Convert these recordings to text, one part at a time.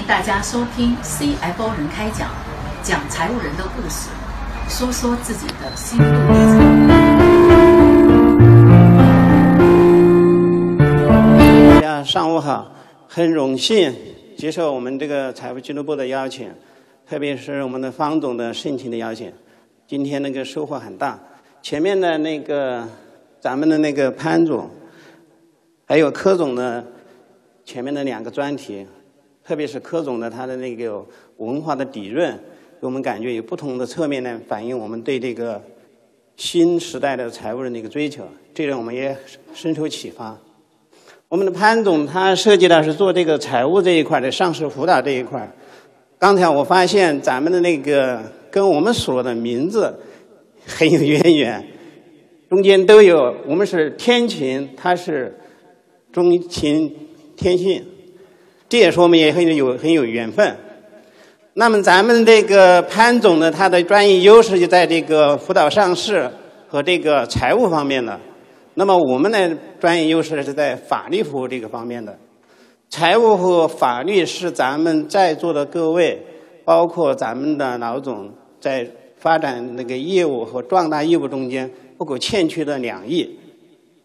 迎大家收听 CFO 人开讲，讲财务人的故事，说说自己的心路历程。大家上午好，很荣幸接受我们这个财务俱乐部的邀请，特别是我们的方总的盛情的邀请，今天那个收获很大。前面的那个咱们的那个潘总，还有柯总的前面的两个专题。特别是柯总的他的那个文化的底蕴，给我们感觉有不同的侧面呢，反映我们对这个新时代的财务人的一个追求，这让我们也深受启发。我们的潘总他涉及的是做这个财务这一块的上市辅导这一块。刚才我发现咱们的那个跟我们所的名字很有渊源，中间都有我们是天晴，他是中晴天信。这也说明也很有很有缘分。那么咱们这个潘总呢，他的专业优势就在这个辅导上市和这个财务方面的。那么我们的专业优势是在法律服务这个方面的。财务和法律是咱们在座的各位，包括咱们的老总，在发展那个业务和壮大业务中间不可欠缺的两翼。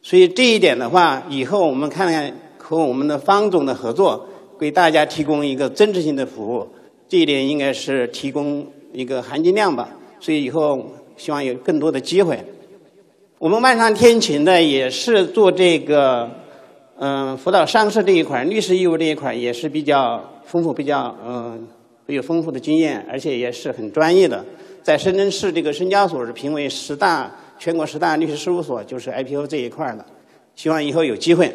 所以这一点的话，以后我们看看和我们的方总的合作。给大家提供一个增值性的服务，这一点应该是提供一个含金量吧。所以以后希望有更多的机会。我们万上天晴呢，也是做这个嗯辅导上市这一块儿、律师业务这一块儿，也是比较丰富、比较嗯有丰富的经验，而且也是很专业的。在深圳市这个深交所是评为十大全国十大律师事务所，就是 IPO 这一块儿的。希望以后有机会。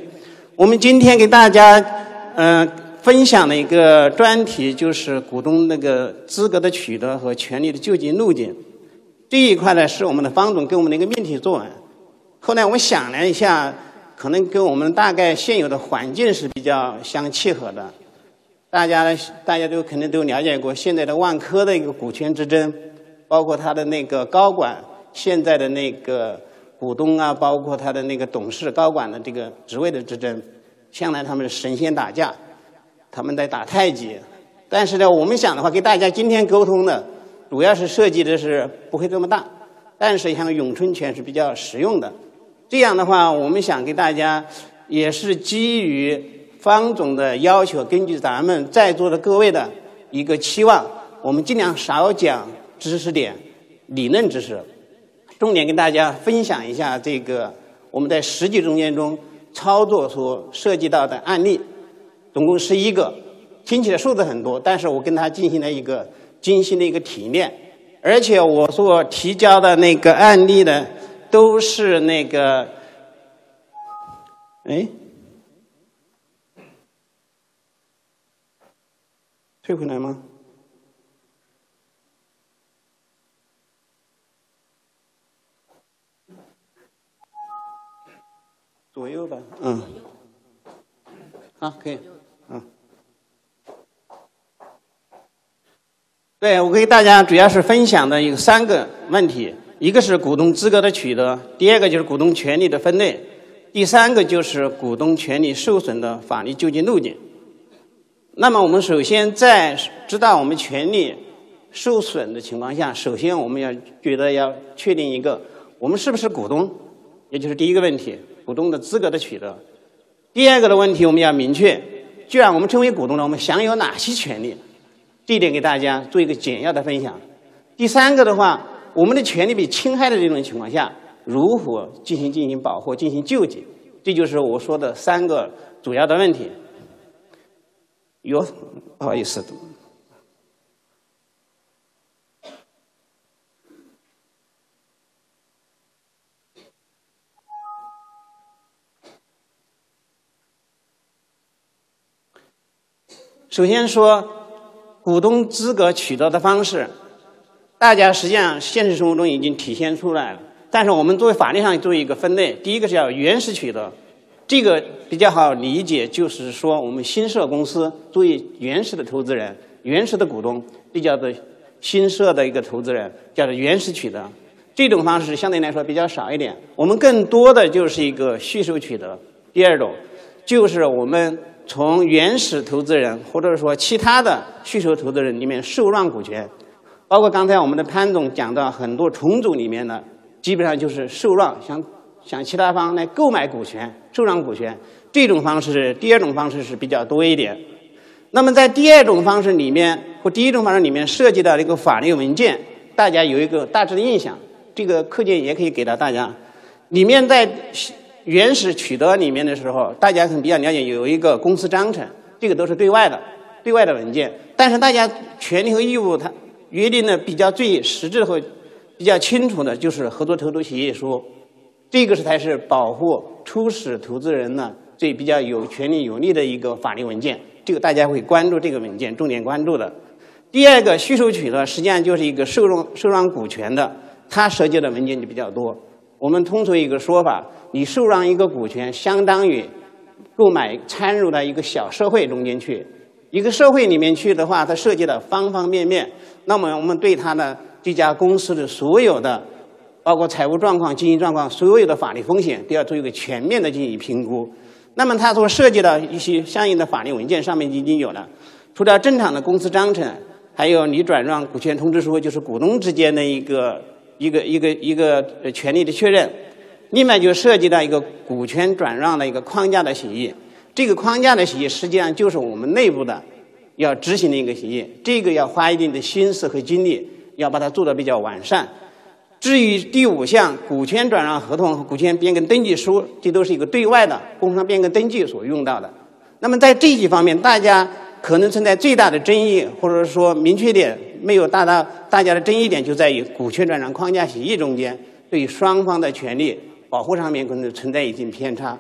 我们今天给大家嗯。分享的一个专题就是股东那个资格的取得和权利的救济路径。这一块呢是我们的方总给我们的一个命题作文。后来我想了一下，可能跟我们大概现有的环境是比较相契合的。大家大家都肯定都了解过现在的万科的一个股权之争，包括他的那个高管现在的那个股东啊，包括他的那个董事高管的这个职位的之争，向来他们是神仙打架。他们在打太极，但是呢，我们想的话，给大家今天沟通的，主要是设计的是不会这么大，但是像咏春拳是比较实用的。这样的话，我们想给大家，也是基于方总的要求，根据咱们在座的各位的一个期望，我们尽量少讲知识点、理论知识，重点跟大家分享一下这个我们在实际中间中操作所涉及到的案例。总共十一个，听起来数字很多，但是我跟他进行了一个精心的一个提炼，而且我所提交的那个案例呢，都是那个，哎，退回来吗？左右吧，嗯，好，可以。对，我给大家主要是分享的有三个问题，一个是股东资格的取得，第二个就是股东权利的分类，第三个就是股东权利受损的法律救济路径。那么我们首先在知道我们权利受损的情况下，首先我们要觉得要确定一个，我们是不是股东，也就是第一个问题，股东的资格的取得。第二个的问题我们要明确，既然我们成为股东了，我们享有哪些权利？这一点给大家做一个简要的分享。第三个的话，我们的权利被侵害的这种情况下，如何进行进行保护、进行救济？这就是我说的三个主要的问题。哟，不好意思。首先说。股东资格取得的方式，大家实际上现实生活中已经体现出来了。但是我们作为法律上做一个分类，第一个是要原始取得，这个比较好理解，就是说我们新设公司作为原始的投资人、原始的股东，这叫做新设的一个投资人，叫做原始取得。这种方式相对来说比较少一点。我们更多的就是一个续收取得。第二种就是我们从原始投资人或者说其他的需求投资人里面受让股权，包括刚才我们的潘总讲到很多重组里面的，基本上就是受让，向向其他方来购买股权、受让股权。这种方式，第二种方式是比较多一点。那么在第二种方式里面或第一种方式里面涉及到一个法律文件，大家有一个大致的印象。这个课件也可以给到大家。里面在原始取得里面的时候，大家可能比较了解，有一个公司章程，这个都是对外的，对外的文件。但是大家权利和义务，它约定的比较最实质和比较清楚的，就是合作投资协议书。这个是才是保护初始投资人呢最比较有权利有利的一个法律文件。这个大家会关注这个文件，重点关注的。第二个需求取得，实际上就是一个受让受让股权的，它涉及的文件就比较多。我们通俗一个说法，你受让一个股权，相当于购买掺入到一个小社会中间去。一个社会里面去的话，它涉及的方方面面。那么我们对它的这家公司的所有的，包括财务状况、经营状况，所有的法律风险，都要做一个全面的进行评估。那么它所涉及到一些相应的法律文件上面已经有了，除了正常的公司章程，还有你转让股权通知书，就是股东之间的一个一个一个一个权利的确认。另外就涉及到一个股权转让的一个框架的协议，这个框架的协议实际上就是我们内部的要执行的一个协议，这个要花一定的心思和精力，要把它做得比较完善。至于第五项股权转让合同和股权变更登记书，这都是一个对外的工商变更登记所用到的。那么在这几方面，大家可能存在最大的争议，或者说明确点没有达到大家的争议点，就在于股权转让框架协议中间对双方的权利保护上面可能存在一定偏差。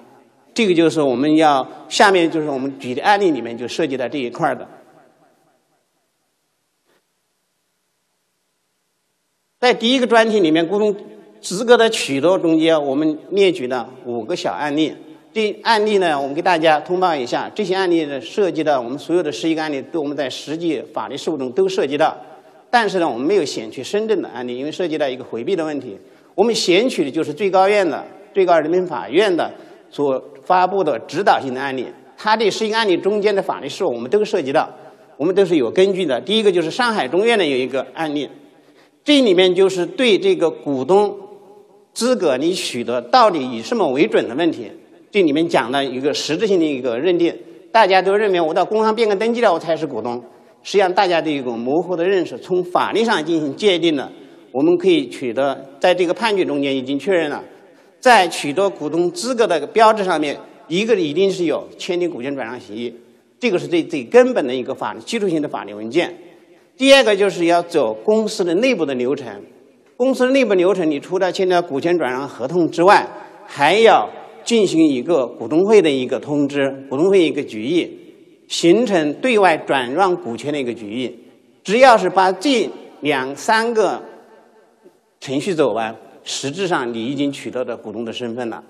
这个就是我们要下面就是我们举的案例里面就涉及到这一块的。在第一个专题里面，股东资格的取得中间，我们列举了五个小案例。这案例呢，我们给大家通报一下。这些案例呢，涉及到我们所有的十一个案例，都我们在实际法律事务中都涉及到。但是呢，我们没有选取深圳的案例，因为涉及到一个回避的问题。我们选取的就是最高院的、最高人民法院的所发布的指导性的案例。它这十一个案例中间的法律事务，我们都涉及到，我们都是有根据的。第一个就是上海中院的有一个案例。这里面就是对这个股东资格你取得到底以什么为准的问题，这里面讲了一个实质性的一个认定。大家都认为我到工商变更登记了我才是股东，实际上大家都有一种模糊的认识。从法律上进行界定的，我们可以取得在这个判决中间已经确认了，在取得股东资格的标志上面，一个一定是有签订股权转让协议，这个是最最根本的一个法律基础性的法律文件。第二个就是要走公司的内部的流程，公司内部流程，你除了签了股权转让合同之外，还要进行一个股东会的一个通知，股东会一个决议，形成对外转让股权的一个决议。只要是把这两三个程序走完，实质上你已经取得了股东的身份了。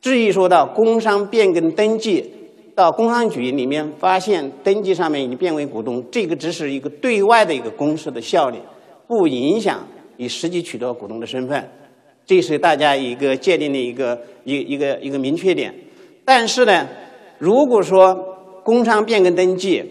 至于说到工商变更登记。到工商局里面发现登记上面已经变为股东，这个只是一个对外的一个公示的效力，不影响你实际取得股东的身份，这是大家一个界定的一个一一个一个明确点。但是呢，如果说工商变更登记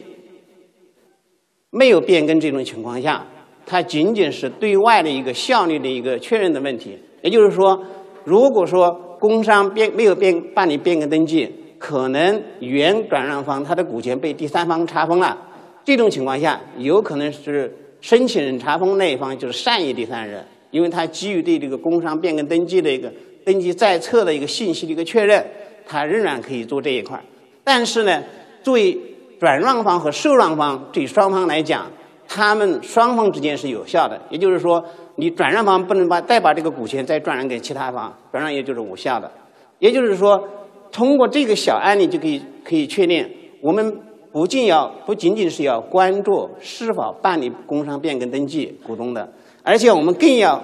没有变更这种情况下，它仅仅是对外的一个效力的一个确认的问题。也就是说，如果说工商变没有变办理变更登记。可能原转让方他的股权被第三方查封了，这种情况下，有可能是申请人查封那一方就是善意第三人，因为他基于对这个工商变更登记的一个登记在册的一个信息的一个确认，他仍然可以做这一块但是呢，作为转让方和受让方对双方来讲，他们双方之间是有效的。也就是说，你转让方不能把再把这个股权再转让给其他方，转让也就是无效的。也就是说。通过这个小案例就可以可以确定，我们不仅要不仅仅是要关注是否办理工商变更登记股东的，而且我们更要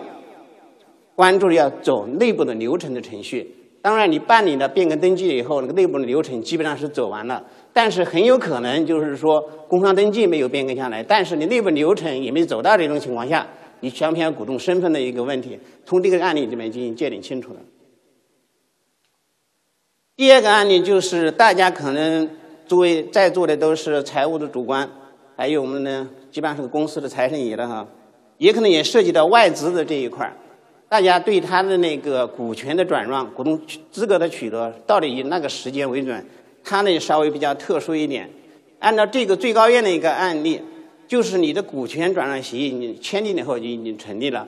关注要走内部的流程的程序。当然，你办理了变更登记以后，那个内部的流程基本上是走完了，但是很有可能就是说工商登记没有变更下来，但是你内部流程也没走到这种情况下，你全不全股东身份的一个问题，从这个案例里面进行界定清楚了。第二个案例就是大家可能作为在座的都是财务的主管，还有我们呢，基本上是公司的财神爷了哈，也可能也涉及到外资的这一块儿。大家对他的那个股权的转让、股东资格的取得，到底以那个时间为准？它呢稍微比较特殊一点。按照这个最高院的一个案例，就是你的股权转让协议你签订以后就已经成立了，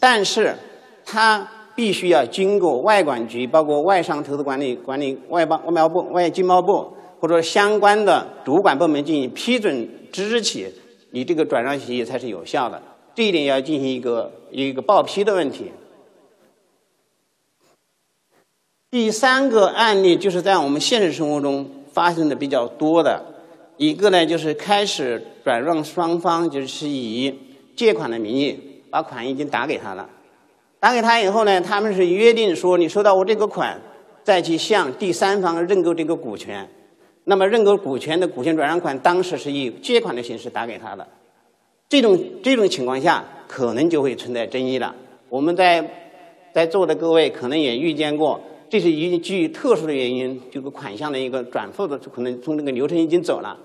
但是它。必须要经过外管局，包括外商投资管理管理、外包外贸部、外经贸部，或者相关的主管部门进行批准之日起，你这个转让协议才是有效的。这一点要进行一个一个报批的问题。第三个案例就是在我们现实生活中发生的比较多的一个呢，就是开始转让双方就是以借款的名义把款已经打给他了。打给他以后呢，他们是约定说，你收到我这个款，再去向第三方认购这个股权。那么认购股权的股权转让款，当时是以借款的形式打给他的。这种这种情况下，可能就会存在争议了。我们在在座的各位可能也遇见过，这是一基于特殊的原因，这个款项的一个转付的可能从这个流程已经走了。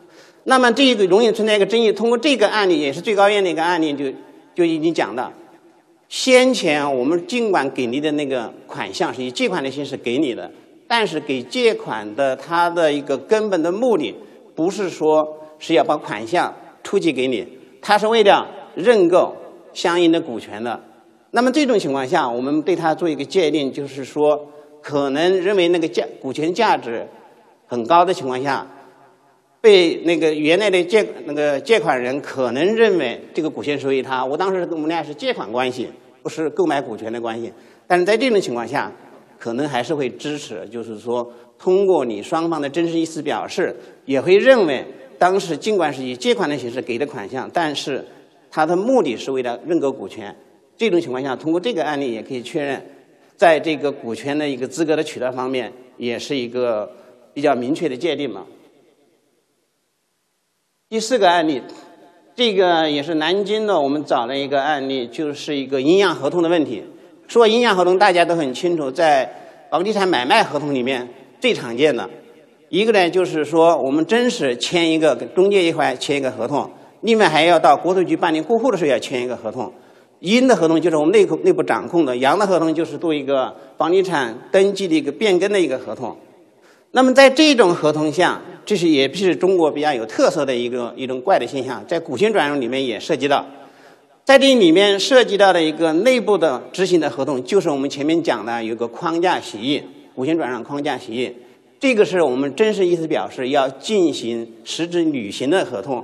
那么这一个容易存在一个争议。通过这个案例，也是最高院的一个案例，就就已经讲了。先前我们尽管给你的那个款项是以借款的形式给你的，但是给借款的它的一个根本的目的，不是说是要把款项出借给你，它是为了认购相应的股权的。那么这种情况下，我们对它做一个界定，就是说，可能认为那个价股权价值很高的情况下，被那个原来的借那个借款人可能认为这个股权属于他。我当时跟我们俩是借款关系。不是购买股权的关系，但是在这种情况下，可能还是会支持，就是说，通过你双方的真实意思表示，也会认为当时尽管是以借款的形式给的款项，但是他的目的是为了认购股权。这种情况下，通过这个案例也可以确认，在这个股权的一个资格的取得方面，也是一个比较明确的界定嘛。第四个案例。这个也是南京的，我们找了一个案例，就是一个阴阳合同的问题。说阴阳合同，大家都很清楚，在房地产买卖合同里面最常见的一个呢，就是说我们真实签一个跟中介一块签一个合同，另外还要到国土局办理过户的时候要签一个合同。阴的合同就是我们内控内部掌控的，阳的合同就是做一个房地产登记的一个变更的一个合同。那么在这种合同下，这是也是中国比较有特色的一个一种怪的现象，在股权转让里面也涉及到，在这里面涉及到的一个内部的执行的合同，就是我们前面讲的有个框架协议，股权转让框架协议，这个是我们真实意思表示要进行实质履行的合同。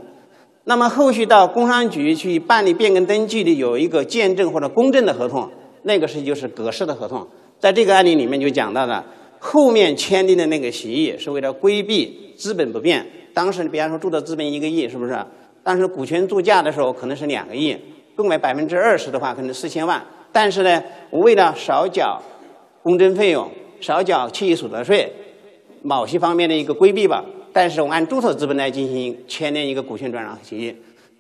那么后续到工商局去办理变更登记的有一个见证或者公证的合同，那个是就是格式的合同，在这个案例里面就讲到了。后面签订的那个协议是为了规避资本不变。当时比方说注册资本一个亿，是不是？当时股权作价的时候可能是两个亿，购买百分之二十的话可能四千万。但是呢，我为了少缴公证费用、少缴企业所得税，某些方面的一个规避吧。但是我按注册资本来进行签订一个股权转让协议，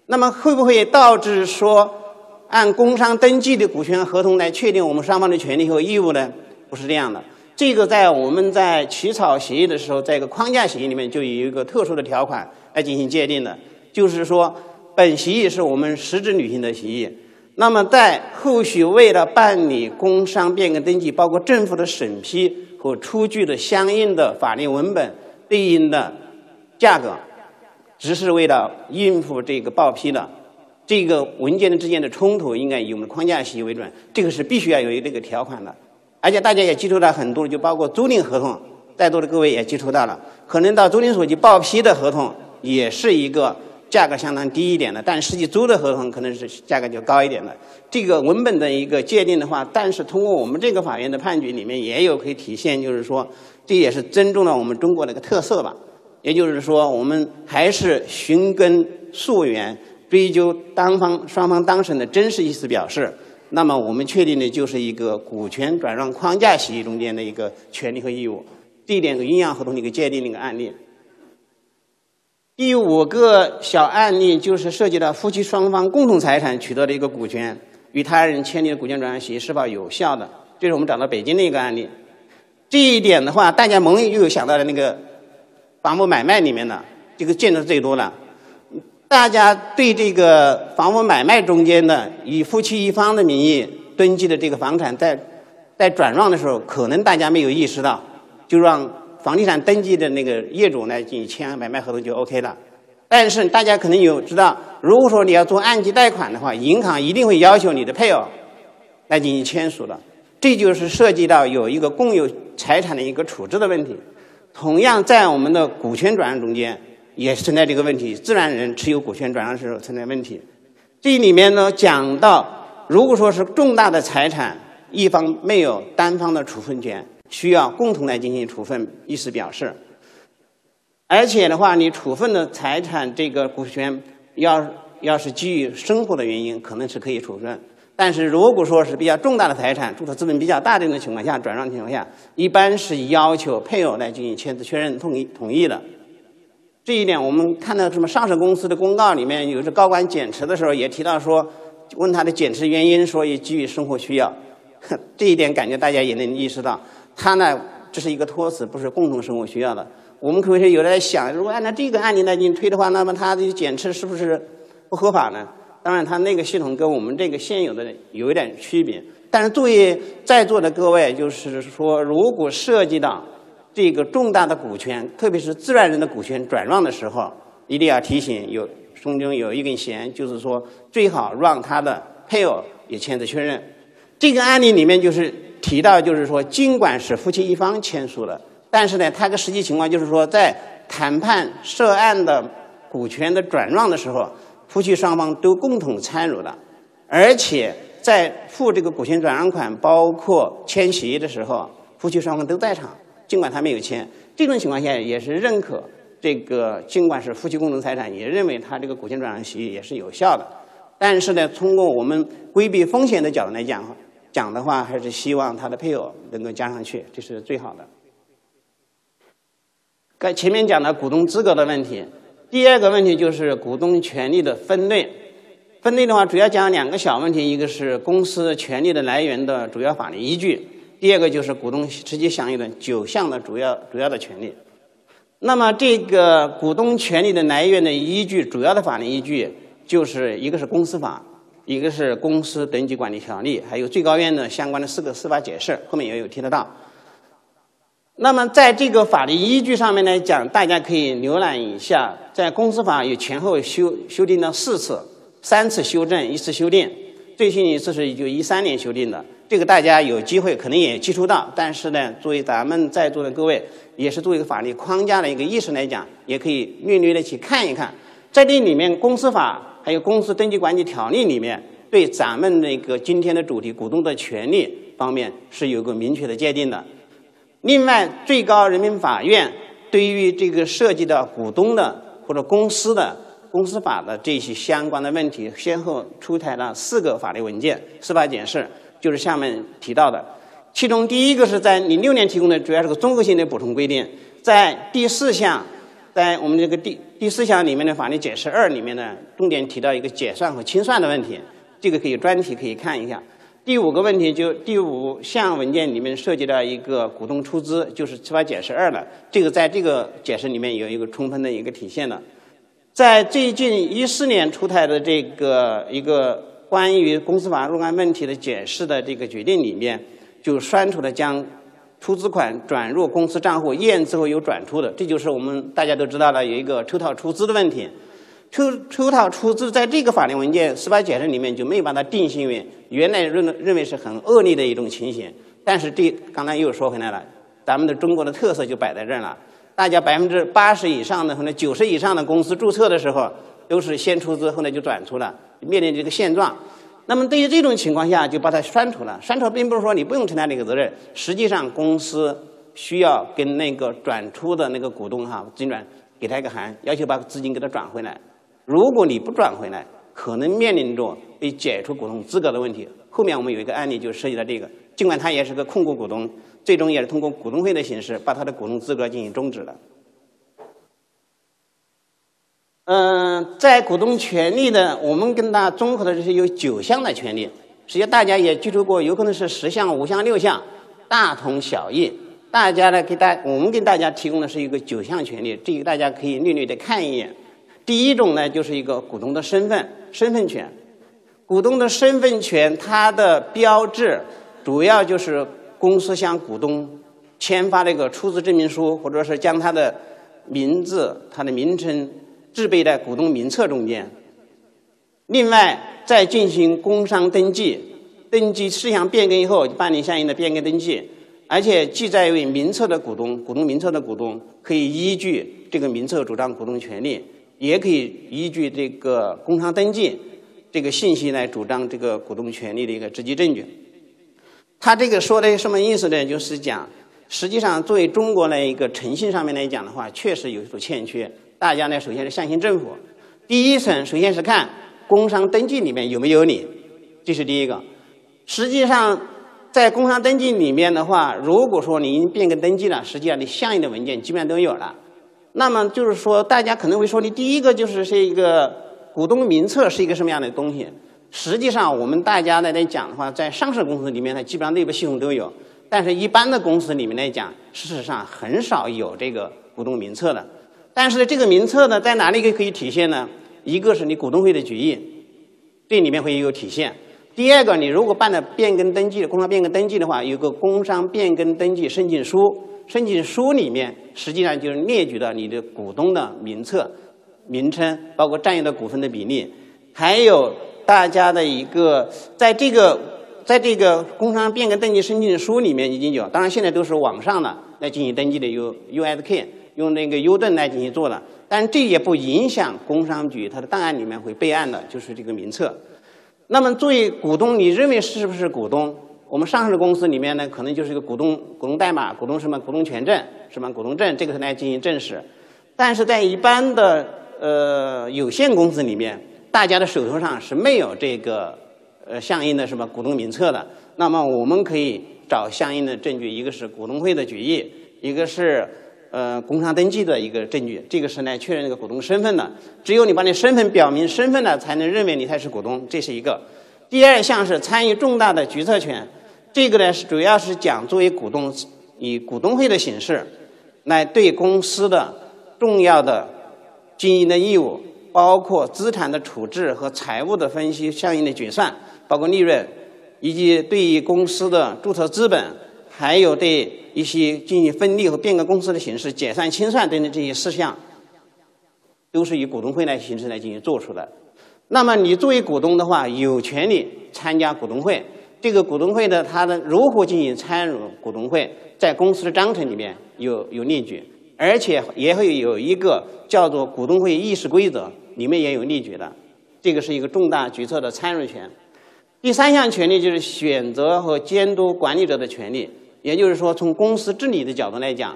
那么会不会导致说按工商登记的股权合同来确定我们双方的权利和义务呢？不是这样的。这个在我们在起草协议的时候，在一个框架协议里面就有一个特殊的条款来进行界定的，就是说，本协议是我们实质履行的协议。那么在后续为了办理工商变更登记，包括政府的审批和出具的相应的法律文本对应的价格，只是为了应付这个报批的这个文件之间的冲突，应该以我们框架协议为准。这个是必须要有这个条款的。而且大家也接触到很多，就包括租赁合同，在座的各位也接触到了。可能到租赁所去报批的合同，也是一个价格相当低一点的，但实际租的合同可能是价格就高一点的。这个文本的一个界定的话，但是通过我们这个法院的判决里面也有可以体现，就是说这也是尊重了我们中国的一个特色吧。也就是说，我们还是寻根溯源，追究当方双方当事人的真实意思表示。那么我们确定的就是一个股权转让框架协议中间的一个权利和义务，这一点是阴阳合同的一个界定的一个案例。第五个小案例就是涉及到夫妻双方共同财产取得的一个股权与他人签订的股权转让协议是否有效的，这是我们找到北京的一个案例。这一点的话，大家猛又想到了那个房屋买卖里面的，这个见的最多了。大家对这个房屋买卖中间的以夫妻一方的名义登记的这个房产，在在转让的时候，可能大家没有意识到，就让房地产登记的那个业主来进行签买卖合同就 OK 了。但是大家可能有知道，如果说你要做按揭贷款的话，银行一定会要求你的配偶来进行签署的。这就是涉及到有一个共有财产的一个处置的问题。同样，在我们的股权转让中间。也存在这个问题，自然人持有股权转让时候存在问题。这里面呢讲到，如果说是重大的财产，一方没有单方的处分权，需要共同来进行处分，意思表示。而且的话，你处分的财产这个股权，要要是基于生活的原因，可能是可以处分。但是如果说是比较重大的财产，注册资本比较大的这种情况下，转让情况下，一般是要求配偶来进行签字确认同意同意的。这一点，我们看到什么上市公司的公告里面，有时高管减持的时候也提到说，问他的减持原因，说也基于生活需要。这一点感觉大家也能意识到，他呢这是一个托词，不是共同生活需要的。我们可能有人在想，如果按照这个案例来进行推的话，那么他的减持是不是不合法呢？当然，他那个系统跟我们这个现有的有一点区别。但是作为在座的各位，就是说，如果涉及到。这个重大的股权，特别是自然人的股权转让的时候，一定要提醒有中间有一根弦，就是说最好让他的配偶也签字确认。这个案例里面就是提到，就是说尽管是夫妻一方签署了，但是呢，他的实际情况就是说，在谈判涉案的股权的转让的时候，夫妻双方都共同参与了，而且在付这个股权转让款，包括签协议的时候，夫妻双方都在场。尽管他没有签，这种情况下也是认可这个，尽管是夫妻共同财产，也认为他这个股权转让协议也是有效的。但是呢，通过我们规避风险的角度来讲，讲的话还是希望他的配偶能够加上去，这是最好的。该前面讲的股东资格的问题，第二个问题就是股东权利的分类。分类的话，主要讲两个小问题，一个是公司权利的来源的主要法律依据。第二个就是股东直接享有的九项的主要主要的权利。那么这个股东权利的来源的依据，主要的法律依据就是一个是公司法，一个是公司登记管理条例，还有最高院的相关的四个司法解释，后面也有提得到。那么在这个法律依据上面来讲，大家可以浏览一下，在公司法有前后修修订了四次，三次修正，一次修订，最新一次是一九一三年修订的。这个大家有机会可能也接触到，但是呢，作为咱们在座的各位，也是作为一个法律框架的一个意识来讲，也可以略略的去看一看，在这里面，公司法还有公司登记管理条例里面，对咱们那个今天的主题股东的权利方面是有个明确的界定的。另外，最高人民法院对于这个涉及到股东的或者公司的公司法的这些相关的问题，先后出台了四个法律文件、司法解释。就是下面提到的，其中第一个是在零六年提供的，主要是个综合性的补充规定，在第四项，在我们这个第第四项里面的法律解释二里面呢，重点提到一个结算和清算的问题，这个可以专题可以看一下。第五个问题就第五项文件里面涉及到一个股东出资，就是司法解释二了，这个在这个解释里面有一个充分的一个体现了，在最近一四年出台的这个一个。关于公司法若干问题的解释的这个决定里面，就删除了将出资款转入公司账户验资后又转出的，这就是我们大家都知道的有一个抽套出资的问题。抽抽套出资在这个法律文件司法解释里面就没有把它定性为原来认认为是很恶劣的一种情形。但是这刚才又说回来了，咱们的中国的特色就摆在这儿了。大家百分之八十以上的或者九十以上的公司注册的时候，都是先出资后来就转出了。面临这个现状，那么对于这种情况下，就把它删除了。删除并不是说你不用承担这个责任，实际上公司需要跟那个转出的那个股东哈，经转给他一个函，要求把资金给他转回来。如果你不转回来，可能面临着被解除股东资格的问题。后面我们有一个案例就涉及到这个，尽管他也是个控股股东，最终也是通过股东会的形式把他的股东资格进行终止了。嗯，在股东权利的，我们跟他综合的这些有九项的权利，实际上大家也接触过，有可能是十项、五项、六项，大同小异。大家呢给大我们给大家提供的是一个九项权利，这个大家可以略略的看一眼。第一种呢，就是一个股东的身份身份权。股东的身份权，它的标志主要就是公司向股东签发这个出资证明书，或者是将他的名字、他的名称制备在股东名册中间。另外，在进行工商登记，登记事项变更以后，办理相应的变更登记，而且记载为名册的股东，股东名册的股东可以依据这个名册主张股东权利，也可以依据这个工商登记。这个信息来主张这个股东权利的一个直接证据。他这个说的什么意思呢？就是讲，实际上作为中国的一个诚信上面来讲的话，确实有所欠缺。大家呢，首先是相信政府。第一层，首先是看工商登记里面有没有你，这是第一个。实际上，在工商登记里面的话，如果说您变更登记了，实际上你相应的文件基本上都有了。那么就是说，大家可能会说，你第一个就是是一个。股东名册是一个什么样的东西？实际上，我们大家来来讲的话，在上市公司里面，它基本上内部系统都有；但是一般的公司里面来讲，事实上很少有这个股东名册的。但是这个名册呢，在哪里可以体现呢？一个是你股东会的决议，这里面会有体现；第二个，你如果办了变更登记、工商变更登记的话，有个工商变更登记申请书，申请书里面实际上就是列举了你的股东的名册。名称包括占有的股份的比例，还有大家的一个，在这个在这个工商变更登记申请书里面已经有，当然现在都是网上的来进行登记的，U U S K 用那个 U 盾来进行做的，但这也不影响工商局它的档案里面会备案的，就是这个名册。那么作为股东，你认为是不是股东？我们上市公司里面呢，可能就是一个股东股东代码、股东什么股东权证、什么股东证，这个是来进行证实。但是在一般的呃，有限公司里面，大家的手头上是没有这个呃相应的什么股东名册的。那么我们可以找相应的证据，一个是股东会的决议，一个是呃工商登记的一个证据。这个是来确认这个股东身份的。只有你把你身份表明身份了，才能认为你才是股东。这是一个。第二项是参与重大的决策权。这个呢是主要是讲作为股东以股东会的形式来对公司的重要的。经营的义务包括资产的处置和财务的分析、相应的决算，包括利润，以及对于公司的注册资本，还有对一些进行分立和变更公司的形式、解散清算等等这些事项，都是以股东会来形式来进行做出的。那么你作为股东的话，有权利参加股东会。这个股东会的它的如何进行参与股东会，在公司的章程里面有有列举。而且也会有一个叫做股东会议事规则，里面也有列举的。这个是一个重大决策的参与权。第三项权利就是选择和监督管理者的权利。也就是说，从公司治理的角度来讲，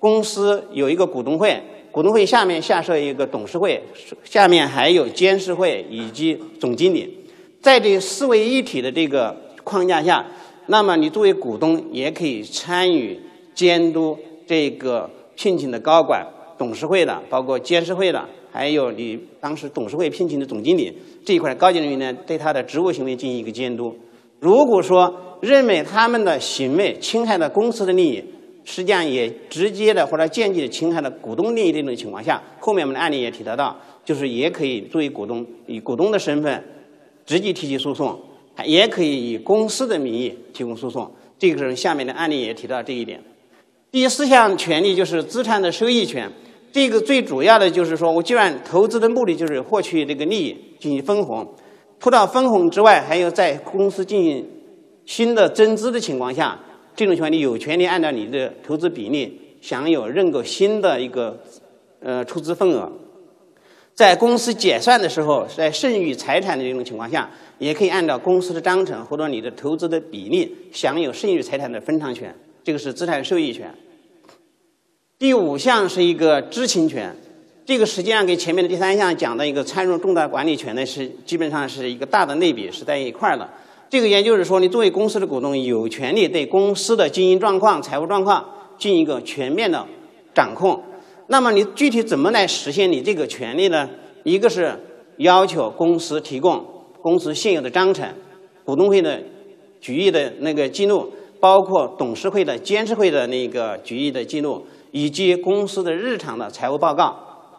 公司有一个股东会，股东会下面下设一个董事会，下面还有监事会以及总经理。在这四位一体的这个框架下，那么你作为股东也可以参与监督这个。聘请的高管、董事会的，包括监事会的，还有你当时董事会聘请的总经理这一块高级人员呢，对他的职务行为进行一个监督。如果说认为他们的行为侵害了公司的利益，实际上也直接的或者间接的侵害了股东利益这种情况下，后面我们的案例也提得到，就是也可以作为股东以股东的身份直接提起诉讼，也可以以公司的名义提供诉讼。这个是下面的案例也提到这一点。第四项权利就是资产的收益权，这个最主要的就是说，我既然投资的目的就是获取这个利益进行分红，除了分红之外，还有在公司进行新的增资的情况下，这种权利有权利按照你的投资比例享有认购新的一个呃出资份额，在公司解散的时候，在剩余财产的这种情况下，也可以按照公司的章程或者你的投资的比例享有剩余财产的分偿权。这个是资产受益权。第五项是一个知情权，这个实际上跟前面的第三项讲的一个参与重大管理权呢是基本上是一个大的类比，是在一块儿的。这个也就是说，你作为公司的股东，有权利对公司的经营状况、财务状况进行一个全面的掌控。那么你具体怎么来实现你这个权利呢？一个是要求公司提供公司现有的章程、股东会的决议的那个记录。包括董事会的、监事会的那个决议的记录，以及公司的日常的财务报告。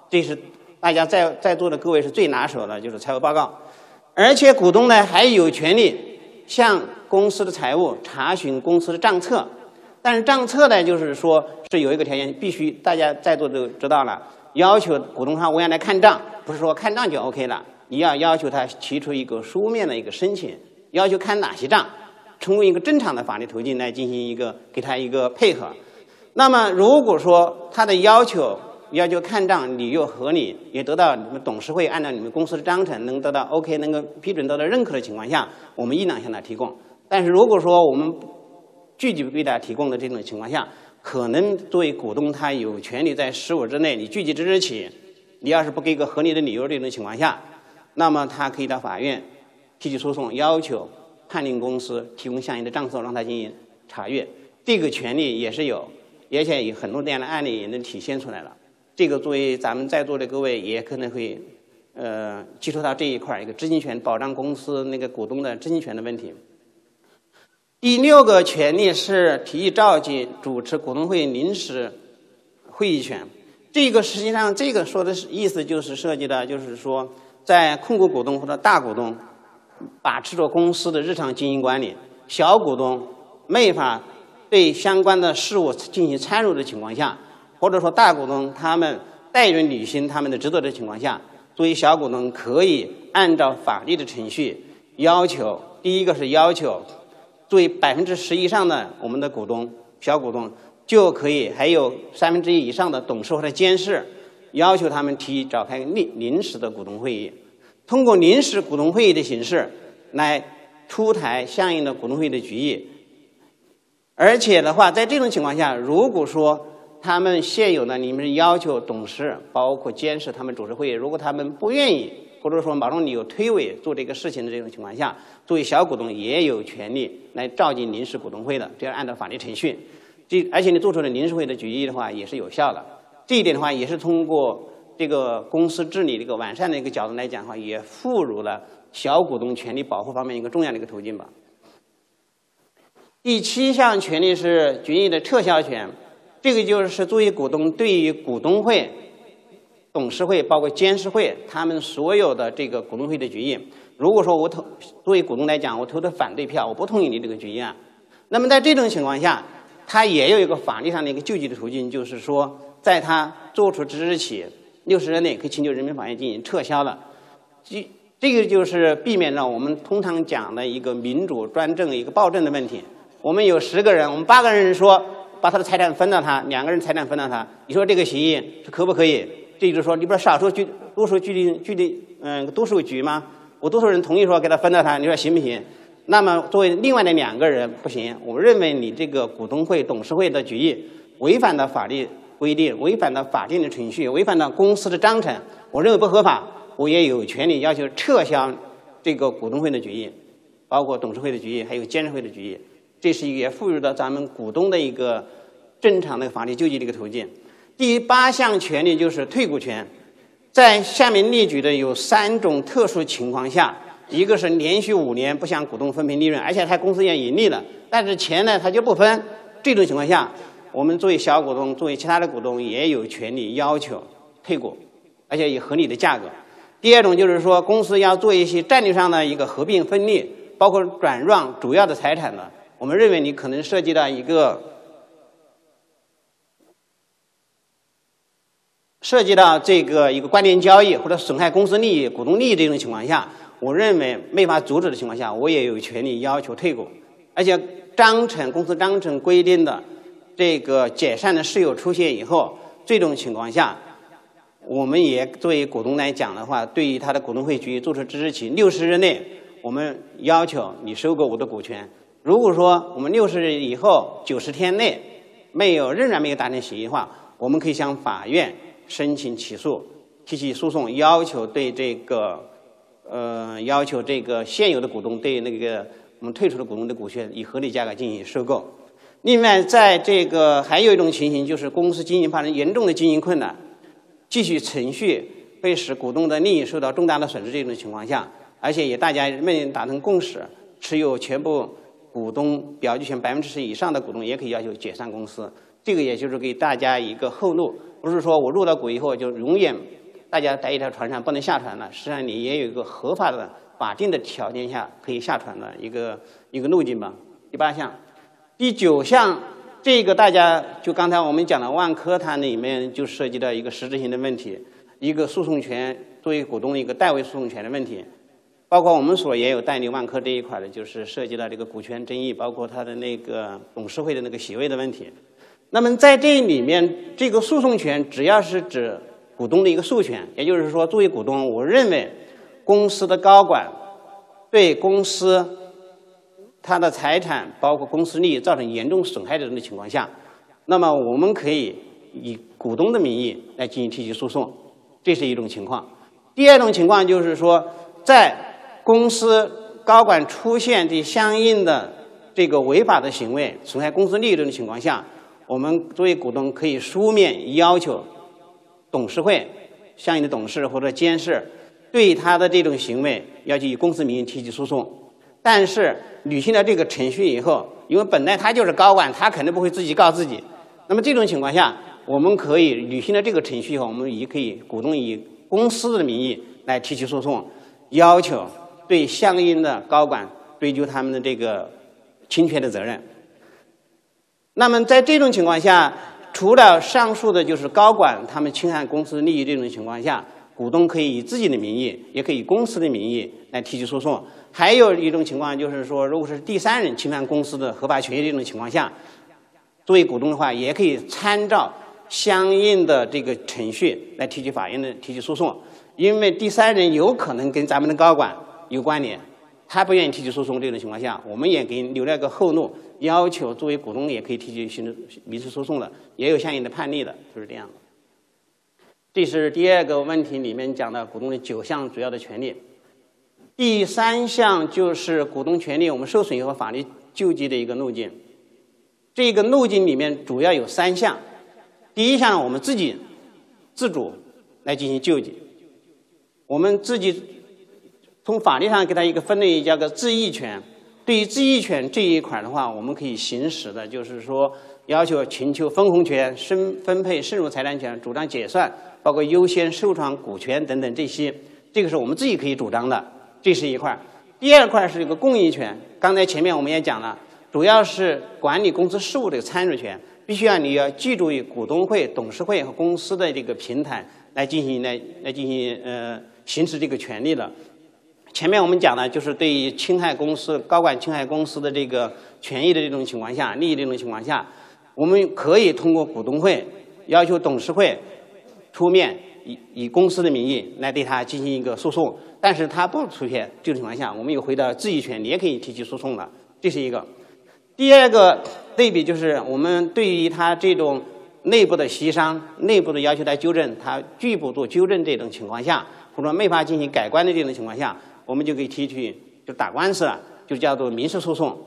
这是大家在在座的各位是最拿手的，就是财务报告。而且股东呢还有权利向公司的财务查询公司的账册。但是账册呢，就是说是有一个条件，必须大家在座都知道了，要求股东他我要来看账，不是说看账就 OK 了，你要要求他提出一个书面的一个申请，要求看哪些账，通过一个正常的法律途径来进行一个给他一个配合。那么如果说他的要求要求看账理由合理，也得到你们董事会按照你们公司的章程能得到 OK，能够批准得到认可的情况下，我们依然向他提供。但是如果说我们拒绝为他提供的这种情况下，可能作为股东，他有权利在十五之内，你拒绝之日起，你要是不给一个合理的理由，这种情况下，那么他可以到法院提起诉讼，要求判令公司提供相应的账册，让他进行查阅。这个权利也是有，而且有很多这样的案例也能体现出来了。这个作为咱们在座的各位，也可能会呃接触到这一块一个知情权，保障公司那个股东的知情权的问题。第六个权利是提议召集、主持股东会临时会议权。这个实际上，这个说的是意思就是涉及到，就是说，在控股股东或者大股东把持着公司的日常经营管理，小股东没法对相关的事务进行参与的情况下，或者说大股东他们代人履行他们的职责的情况下，作为小股东可以按照法律的程序要求，第一个是要求。作为百分之十以上的我们的股东、小股东，就可以还有三分之一以上的董事或者监事，要求他们提召开临临时的股东会议，通过临时股东会议的形式来出台相应的股东会的决议。而且的话，在这种情况下，如果说他们现有的你们要求董事包括监事他们主持会议，如果他们不愿意。或者说某种理由推诿做这个事情的这种情况下，作为小股东也有权利来召集临时股东会的，这样按照法律程序。这而且你做出的临时会的决议的话也是有效的。这一点的话也是通过这个公司治理的一个完善的一个角度来讲的话，也赋予了小股东权利保护方面一个重要的一个途径吧。第七项权利是决议的撤销权，这个就是作为股东对于股东会。董事会包括监事会，他们所有的这个股东会的决议，如果说我投作为股东来讲，我投的反对票，我不同意你这个决议案，那么在这种情况下，他也有一个法律上的一个救济的途径，就是说，在他作出之日起六十日内，可以请求人民法院进行撤销了。这这个就是避免了我们通常讲的一个民主专政一个暴政的问题。我们有十个人，我们八个人说把他的财产分了他，两个人财产分了他，你说这个协议是可不可以？这就是说，你不是少数决多数决定决定嗯多数决吗？我多数人同意说给他分了他，你说行不行？那么作为另外的两个人不行，我认为你这个股东会董事会的决议违反了法律规定，违反了法定的程序，违反了公司的章程，我认为不合法，我也有权利要求撤销这个股东会的决议，包括董事会的决议，还有监事会的决议，这是也赋予了咱们股东的一个正常的法律救济的一个途径。第八项权利就是退股权，在下面列举的有三种特殊情况下，一个是连续五年不向股东分配利润，而且他公司也盈利了，但是钱呢他就不分，这种情况下，我们作为小股东，作为其他的股东也有权利要求退股，而且以合理的价格。第二种就是说，公司要做一些战略上的一个合并分立，包括转让主要的财产的，我们认为你可能涉及到一个。涉及到这个一个关联交易或者损害公司利益、股东利益这种情况下，我认为没法阻止的情况下，我也有权利要求退股。而且章程公司章程规定的这个解散的事由出现以后，这种情况下，我们也作为股东来讲的话，对于他的股东会决议做出支持期六十日内，我们要求你收购我的股权。如果说我们六十日以后九十天内没有仍然没有达成协议的话，我们可以向法院。申请起诉，提起诉讼，要求对这个，呃，要求这个现有的股东对那个我们退出的股东的股权以合理价格进行收购。另外，在这个还有一种情形，就是公司经营发生严重的经营困难，继续存续会使股东的利益受到重大的损失这种情况下，而且也大家没达成共识，持有全部股东表决权百分之十以上的股东也可以要求解散公司。这个也就是给大家一个后路，不是说我入了股以后就永远大家在一条船上不能下船了。实际上你也有一个合法的法定的条件下可以下船的一个一个路径吧。第八项，第九项，这个大家就刚才我们讲的万科，它里面就涉及到一个实质性的问题，一个诉讼权作为股东一个代位诉讼权的问题。包括我们所也有代理万科这一块的，就是涉及到这个股权争议，包括它的那个董事会的那个席位的问题。那么在这里面，这个诉讼权只要是指股东的一个诉权，也就是说，作为股东，我认为公司的高管对公司他的财产包括公司利益造成严重损害的这种情况下，那么我们可以以股东的名义来进行提起诉讼，这是一种情况。第二种情况就是说，在公司高管出现的相应的这个违法的行为，损害公司利益这种情况下。我们作为股东可以书面要求董事会相应的董事或者监事对他的这种行为要求以公司名义提起诉讼。但是履行了这个程序以后，因为本来他就是高管，他肯定不会自己告自己。那么这种情况下，我们可以履行了这个程序以后，我们也可以股东以公司的名义来提起诉讼，要求对相应的高管追究他们的这个侵权的责任。那么在这种情况下，除了上述的就是高管他们侵害公司利益这种情况下，股东可以以自己的名义，也可以公司的名义来提起诉讼。还有一种情况就是说，如果是第三人侵犯公司的合法权益这种情况下，作为股东的话，也可以参照相应的这个程序来提起法院的提起诉讼。因为第三人有可能跟咱们的高管有关联，他不愿意提起诉讼这种情况下，我们也给留了个后路。要求作为股东也可以提起行政民事诉讼的，也有相应的判例的，就是这样的。这是第二个问题里面讲的股东的九项主要的权利。第三项就是股东权利我们受损以后法律救济的一个路径。这个路径里面主要有三项。第一项我们自己自主来进行救济，我们自己从法律上给他一个分类叫个自益权。对于自益权这一块的话，我们可以行使的，就是说要求请求分红权、分分配剩余财产权、主张解散，包括优先受偿股权等等这些，这个是我们自己可以主张的，这是一块。第二块是一个共益权，刚才前面我们也讲了，主要是管理公司事务的参与权，必须要你要记住于股东会、董事会和公司的这个平台来进行来来进行呃行使这个权利的。前面我们讲了就是对于侵害公司高管侵害公司的这个权益的这种情况下，利益这种情况下，我们可以通过股东会要求董事会出面以以公司的名义来对他进行一个诉讼，但是他不出现这种情况下，我们又回到自益权，你也可以提起诉讼了，这是一个。第二个对比就是我们对于他这种内部的协商、内部的要求来纠正，他拒不做纠正这种情况下，或者说没法进行改观的这种情况下。我们就可以提起，就打官司了，就叫做民事诉讼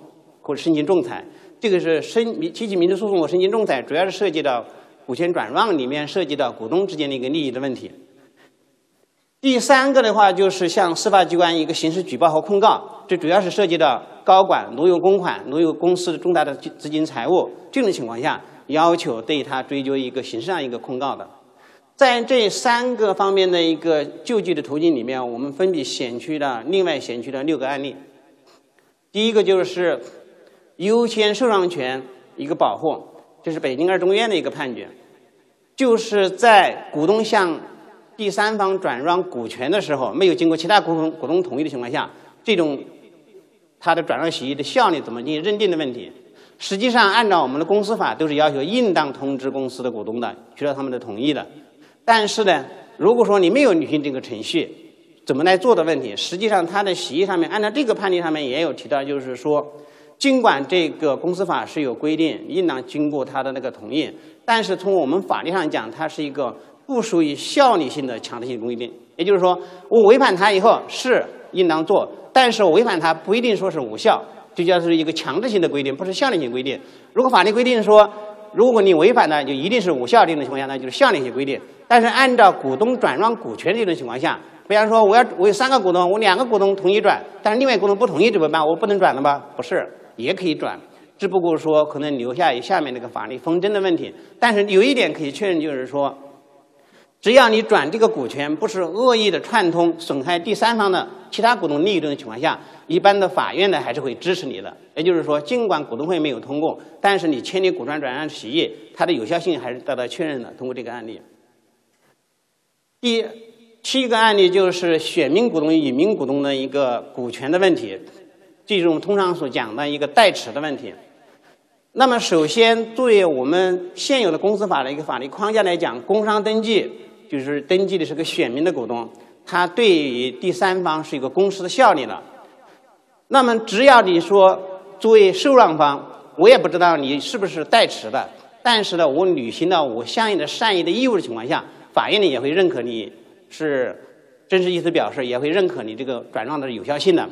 或者申请仲裁。这个是申提起民事诉讼或申请仲裁，主要是涉及到股权转让里面涉及到股东之间的一个利益的问题。第三个的话，就是向司法机关一个刑事举报和控告，这主要是涉及到高管挪用公款、挪用公司的重大的资金财务这种情况下，要求对他追究一个刑事上一个控告的。在这三个方面的一个救济的途径里面，我们分别选取了另外选取了六个案例。第一个就是优先受让权一个保护，这是北京二中院的一个判决，就是在股东向第三方转让股权的时候，没有经过其他股东股东同意的情况下，这种他的转让协议的效力怎么进行认定的问题。实际上，按照我们的公司法，都是要求应当通知公司的股东的，取得他们的同意的。但是呢，如果说你没有履行这个程序，怎么来做的问题？实际上，它的协议上面按照这个判例上面也有提到，就是说，尽管这个公司法是有规定，应当经过他的那个同意，但是从我们法律上讲，它是一个不属于效力性的强制性规定。也就是说，我违反它以后是应当做，但是我违反它不一定说是无效，就叫是一个强制性的规定，不是效力性规定。如果法律规定说，如果你违反呢，就一定是无效力的情况下，那就是效力性规定。但是按照股东转让股权这种情况下，比方说我要我有三个股东，我两个股东同意转，但是另外股东不同意怎么办？我不能转了吧？不是，也可以转，只不过说可能留下下面那个法律风筝的问题。但是有一点可以确认，就是说，只要你转这个股权不是恶意的串通损害第三方的其他股东利益的情况下，一般的法院呢还是会支持你的。也就是说，尽管股东会没有通过，但是你签订股权转让协议，它的有效性还是得到确认的。通过这个案例，第七个案例就是选民股东与民股东的一个股权的问题，这种通常所讲的一个代持的问题。那么，首先作为我们现有的公司法的一个法律框架来讲，工商登记就是登记的是个选民的股东，它对于第三方是一个公司的效力的。那么，只要你说。作为受让方，我也不知道你是不是代持的，但是呢，我履行了我相应的善意的义务的情况下，法院呢也会认可你是真实意思表示，也会认可你这个转让的有效性的。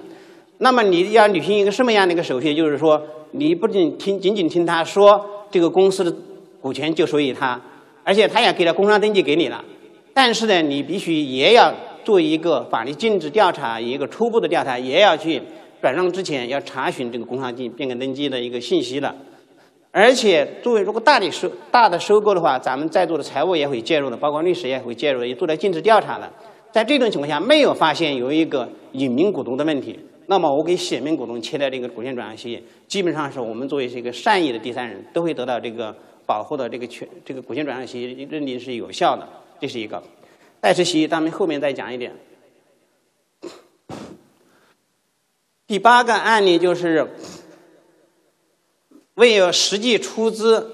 那么你要履行一个什么样的一个手续？就是说，你不仅听仅仅听他说这个公司的股权就属于他，而且他也给了工商登记给你了，但是呢，你必须也要做一个法律尽职调查，一个初步的调查，也要去。转让之前要查询这个工商进变更登记的一个信息的，而且作为如果大的收大的收购的话，咱们在座的财务也会介入的，包括律师也会介入，也做了尽职调查的。在这种情况下，没有发现有一个隐名股东的问题，那么我给显名股东签的这个股权转让协议，基本上是我们作为是一个善意的第三人，都会得到这个保护的这个权，这个股权转让协议认定是有效的，这是一个。代持协议，咱们后面再讲一点。第八个案例就是未有实际出资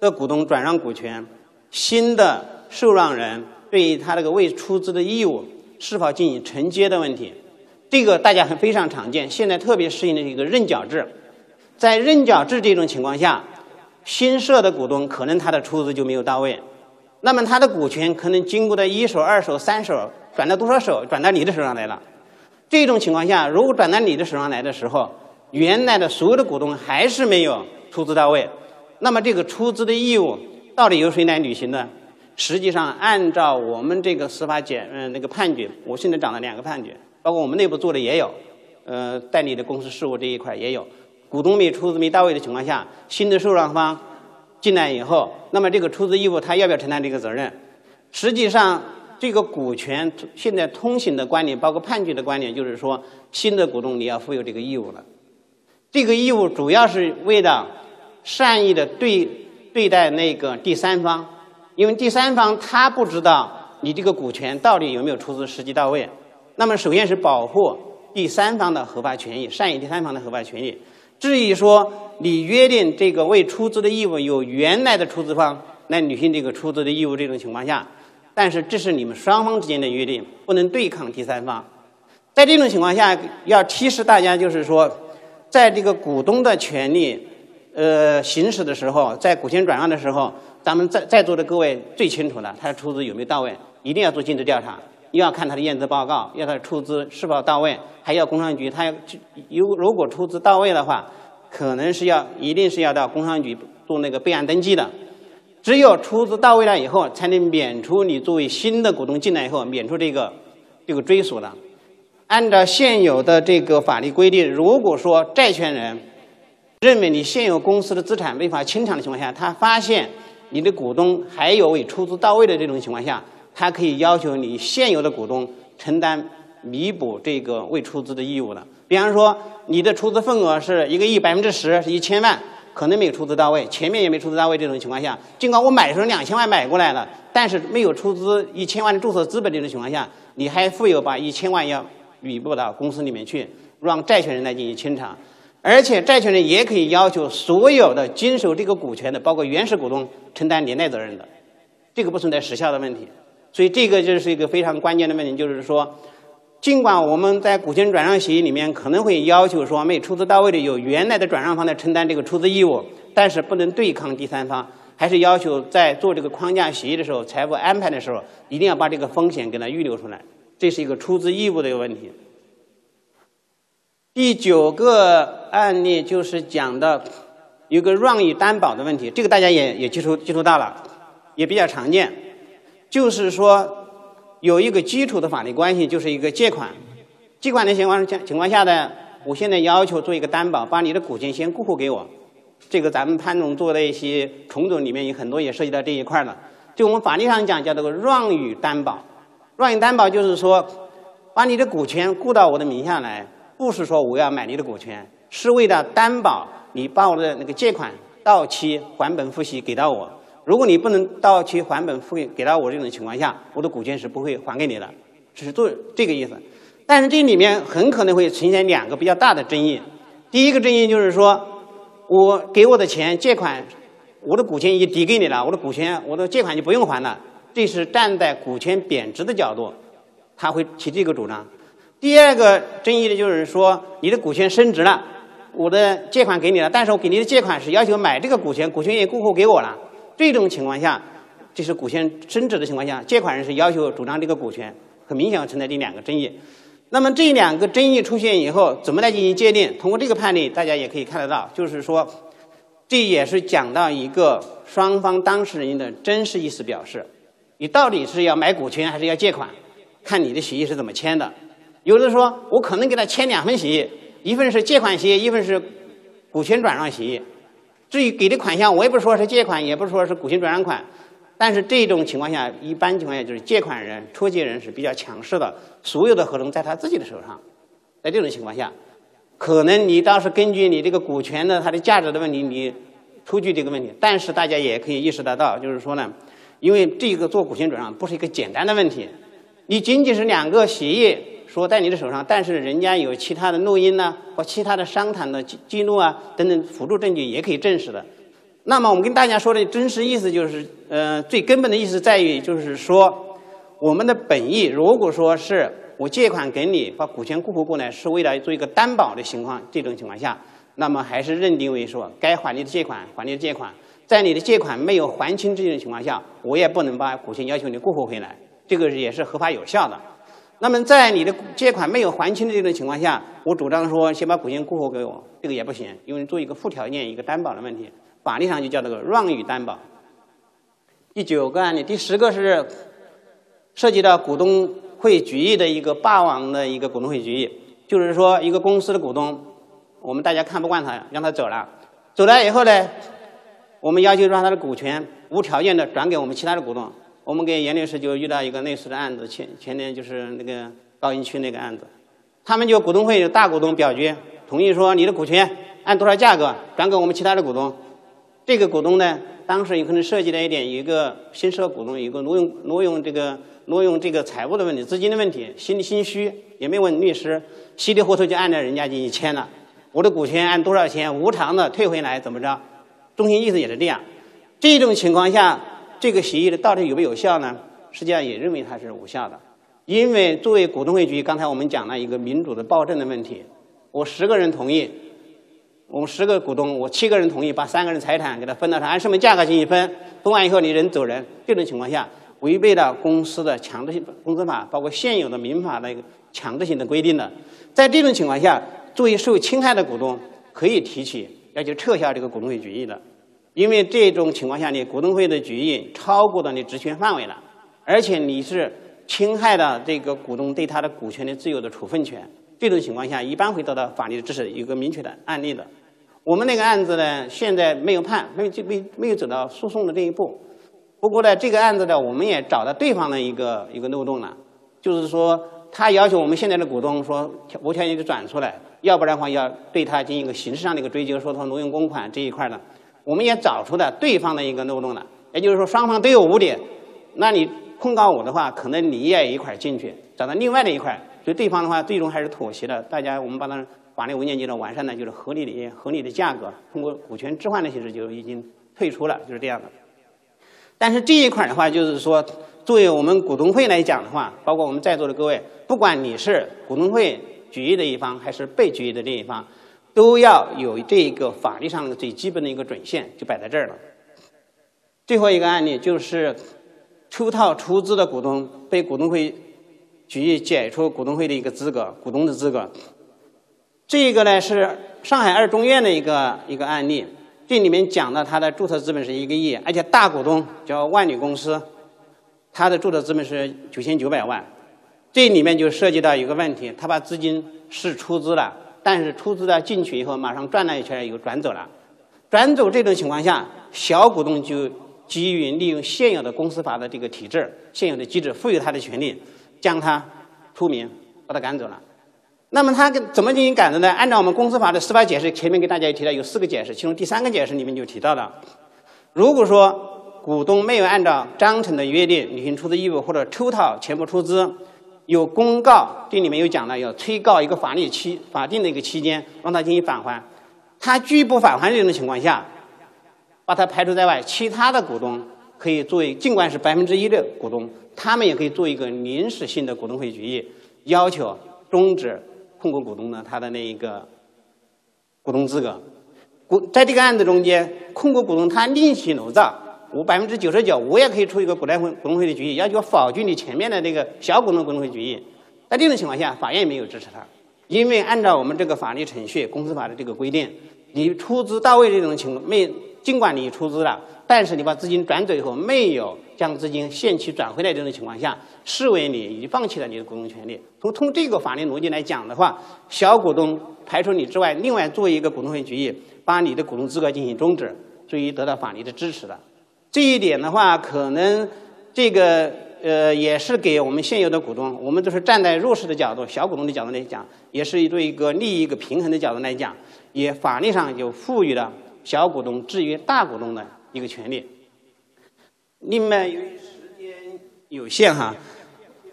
的股东转让股权，新的受让人对于他这个未出资的义务是否进行承接的问题，这个大家很非常常见。现在特别适应的一个认缴制，在认缴制这种情况下，新设的股东可能他的出资就没有到位，那么他的股权可能经过的一手、二手、三手转到多少手，转到你的手上来了。这种情况下，如果转到你的手上来的时候，原来的所有的股东还是没有出资到位，那么这个出资的义务到底由谁来履行呢？实际上，按照我们这个司法检嗯那个判决，我现在讲了两个判决，包括我们内部做的也有，呃，代理的公司事务这一块也有，股东没出资没到位的情况下，新的受让方进来以后，那么这个出资义务他要不要承担这个责任？实际上。这个股权现在通行的观点，包括判决的观点，就是说，新的股东你要负有这个义务了。这个义务主要是为了善意的对对待那个第三方，因为第三方他不知道你这个股权到底有没有出资实际到位。那么，首先是保护第三方的合法权益，善意第三方的合法权益。至于说你约定这个未出资的义务由原来的出资方来履行这个出资的义务，这种情况下。但是这是你们双方之间的约定，不能对抗第三方。在这种情况下，要提示大家，就是说，在这个股东的权利呃行使的时候，在股权转让的时候，咱们在在座的各位最清楚的，他的出资有没有到位，一定要做尽职调查，又要看他的验资报告，要他的出资是否到位，还要工商局他要有如果出资到位的话，可能是要一定是要到工商局做那个备案登记的。只有出资到位了以后，才能免除你作为新的股东进来以后免除这个这个追索的。按照现有的这个法律规定，如果说债权人认为你现有公司的资产违法清偿的情况下，他发现你的股东还有未出资到位的这种情况下，他可以要求你现有的股东承担弥补这个未出资的义务的。比方说，你的出资份额是一个亿百分之十，是一千万。可能没有出资到位，前面也没出资到位，这种情况下，尽管我买的时候两千万买过来了，但是没有出资一千万的注册资本这种情况下，你还负有把一千万要弥补到公司里面去，让债权人来进行清偿，而且债权人也可以要求所有的经手这个股权的，包括原始股东承担连带责任的，这个不存在时效的问题，所以这个就是一个非常关键的问题，就是说。尽管我们在股权转让协议里面可能会要求说没出资到位的由原来的转让方来承担这个出资义务，但是不能对抗第三方，还是要求在做这个框架协议的时候、财务安排的时候，一定要把这个风险给它预留出来，这是一个出资义务的一个问题。第九个案例就是讲的有个让与担保的问题，这个大家也也接触接触到了，也比较常见，就是说。有一个基础的法律关系，就是一个借款。借款的情况情情况下呢，我现在要求做一个担保，把你的股权先过户给我。这个咱们潘总做的一些重组里面有很多也涉及到这一块的。就我们法律上讲叫这个让与担保，让与担保就是说，把你的股权过到我的名下来，不是说我要买你的股权，是为了担保你把我的那个借款到期还本付息给到我。如果你不能到期还本付给给到我这种情况下，我的股权是不会还给你的，只是做这个意思。但是这里面很可能会呈现两个比较大的争议。第一个争议就是说，我给我的钱借款。我的股权已经抵给你了，我的股权，我的借款就不用还了。这是站在股权贬值的角度，他会提这个主张。第二个争议的就是说，你的股权升值了，我的借款给你了，但是我给你的借款是要求买这个股权，股权也过户给我了。这种情况下，就是股权升值的情况下，借款人是要求主张这个股权，很明显存在这两个争议。那么这两个争议出现以后，怎么来进行界定？通过这个判例，大家也可以看得到，就是说。这也是讲到一个双方当事人的真实意思表示，你到底是要买股权还是要借款，看你的协议是怎么签的。有的说我可能给他签两份协议，一份是借款协议，一份是股权转让协议。至于给的款项，我也不说是借款，也不说是股权转让款。但是这种情况下，一般情况下就是借款人、出借人是比较强势的，所有的合同在他自己的手上。在这种情况下。可能你倒是根据你这个股权的它的价值的问题，你出具这个问题。但是大家也可以意识得到，就是说呢，因为这个做股权转让不是一个简单的问题，你仅仅是两个协议说在你的手上，但是人家有其他的录音呢，或其他的商谈的记记录啊等等辅助证据也可以证实的。那么我们跟大家说的真实意思就是，呃，最根本的意思在于，就是说我们的本意如果说是。我借款给你，把股权过户过来，是为了做一个担保的情况。这种情况下，那么还是认定为说，该还你的借款还你的借款，在你的借款没有还清这种情况下，我也不能把股权要求你过户回来，这个也是合法有效的。那么在你的借款没有还清的这种情况下，我主张说先把股权过户给我，这个也不行，因为做一个附条件一个担保的问题，法律上就叫这个让与担保。第九个案例，第十个是涉及到股东。会决议的一个霸王的一个股东会决议，就是说一个公司的股东，我们大家看不惯他，让他走了。走了以后呢，我们要求让他的股权无条件的转给我们其他的股东。我们跟严律师就遇到一个类似的案子，前前年就是那个高新区那个案子，他们就股东会有大股东表决同意说，你的股权按多少价格转给我们其他的股东。这个股东呢，当时有可能涉及了一点有一个新设股东一个挪用挪用这个。挪用这个财务的问题、资金的问题，心里心虚，也没问律师，稀里糊涂就按照人家进行签了。我的股权按多少钱无偿的退回来，怎么着？中心意思也是这样。这种情况下，这个协议的到底有没有效呢？实际上也认为它是无效的，因为作为股东会局，刚才我们讲了一个民主的暴政的问题。我十个人同意，我们十个股东，我七个人同意，把三个人财产给他分到上，按什么价格进行分？分完以后，你人走人，这种情况下。违背了公司的强制性公司法，包括现有的民法的一个强制性的规定的，在这种情况下，作为受侵害的股东，可以提起要求撤销这个股东会决议的，因为这种情况下，你股东会的决议超过了你职权范围了，而且你是侵害了这个股东对他的股权的自由的处分权，这种情况下，一般会得到法律的支持，有个明确的案例的。我们那个案子呢，现在没有判，没就没没有走到诉讼的这一步。不过呢，这个案子呢，我们也找到对方的一个一个漏洞了，就是说，他要求我们现在的股东说无条件的转出来，要不然的话要对他进行一个刑事上的一个追究，说他挪用公款这一块呢，我们也找出了对方的一个漏洞了。也就是说，双方都有污点，那你控告我的话，可能你也一块进去，找到另外的一块，所以对方的话最终还是妥协了。大家我们把它法律文件记录完善呢，就是合理的合理的价格，通过股权置换的形式就已经退出了，就是这样的。但是这一块的话，就是说，作为我们股东会来讲的话，包括我们在座的各位，不管你是股东会决议的一方，还是被决议的这一方，都要有这一个法律上的最基本的一个准线，就摆在这儿了。最后一个案例就是出套出资的股东被股东会决议解除股东会的一个资格，股东的资格。这个呢是上海二中院的一个一个案例。这里面讲的他的注册资本是一个亿，而且大股东叫万里公司，他的注册资本是九千九百万。这里面就涉及到一个问题，他把资金是出资了，但是出资的进去以后，马上转了一圈又转走了。转走这种情况下，小股东就基于利用现有的公司法的这个体制、现有的机制，赋予他的权利，将他除名，把他赶走了。那么他怎么进行赶走呢？按照我们公司法的司法解释，前面给大家也提到有四个解释，其中第三个解释里面就提到了，如果说股东没有按照章程的约定履行出资义务，或者抽逃全部出资，有公告，这里面有讲了，要催告一个法律期法定的一个期间，让他进行返还。他拒不返还这种情况下，把他排除在外，其他的股东可以作为，尽管是百分之一的股东，他们也可以做一个临时性的股东会决议，要求终止。控股股东呢，他的那一个股东资格，股在这个案子中间，控股股东他另起炉灶，我百分之九十九，我也可以出一个股东会股东会的决议，要求否决你前面的那个小股东股东会决议。在这种情况下，法院也没有支持他，因为按照我们这个法律程序、公司法的这个规定，你出资到位这种情况，没尽管你出资了，但是你把资金转走以后没有。将资金限期转回来这种情况下，视为你已经放弃了你的股东权利。从从这个法律逻辑来讲的话，小股东排除你之外，另外做一个股东会决议，把你的股东资格进行终止，所以得到法律的支持的。这一点的话，可能这个呃也是给我们现有的股东，我们都是站在弱势的角度、小股东的角度来讲，也是对一个利益一个平衡的角度来讲，也法律上就赋予了小股东制约大股东的一个权利。另外，由于时间有限哈，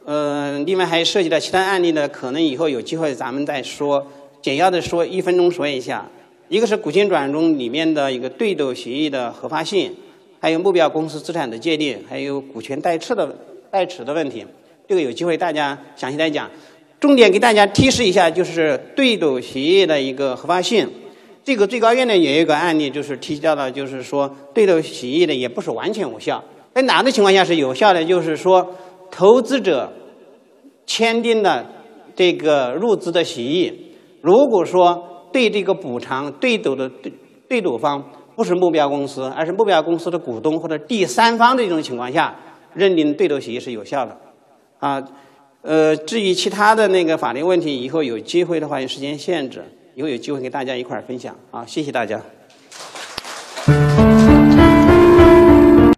呃，另外还涉及到其他案例呢，可能以后有机会咱们再说，简要的说，一分钟说一下。一个是股权转让中里面的一个对赌协议的合法性，还有目标公司资产的界定，还有股权代持的代持的问题，这个有机会大家详细来讲。重点给大家提示一下，就是对赌协议的一个合法性。这个最高院呢也有一个案例，就是提交的，就是说对赌协议呢也不是完全无效。在哪个情况下是有效的？就是说，投资者签订的这个入资的协议，如果说对这个补偿对赌的对对赌方不是目标公司，而是目标公司的股东或者第三方的一种情况下，认定对头协议是有效的。啊，呃，至于其他的那个法律问题，以后有机会的话，有时间限制，以后有机会跟大家一块儿分享。啊，谢谢大家。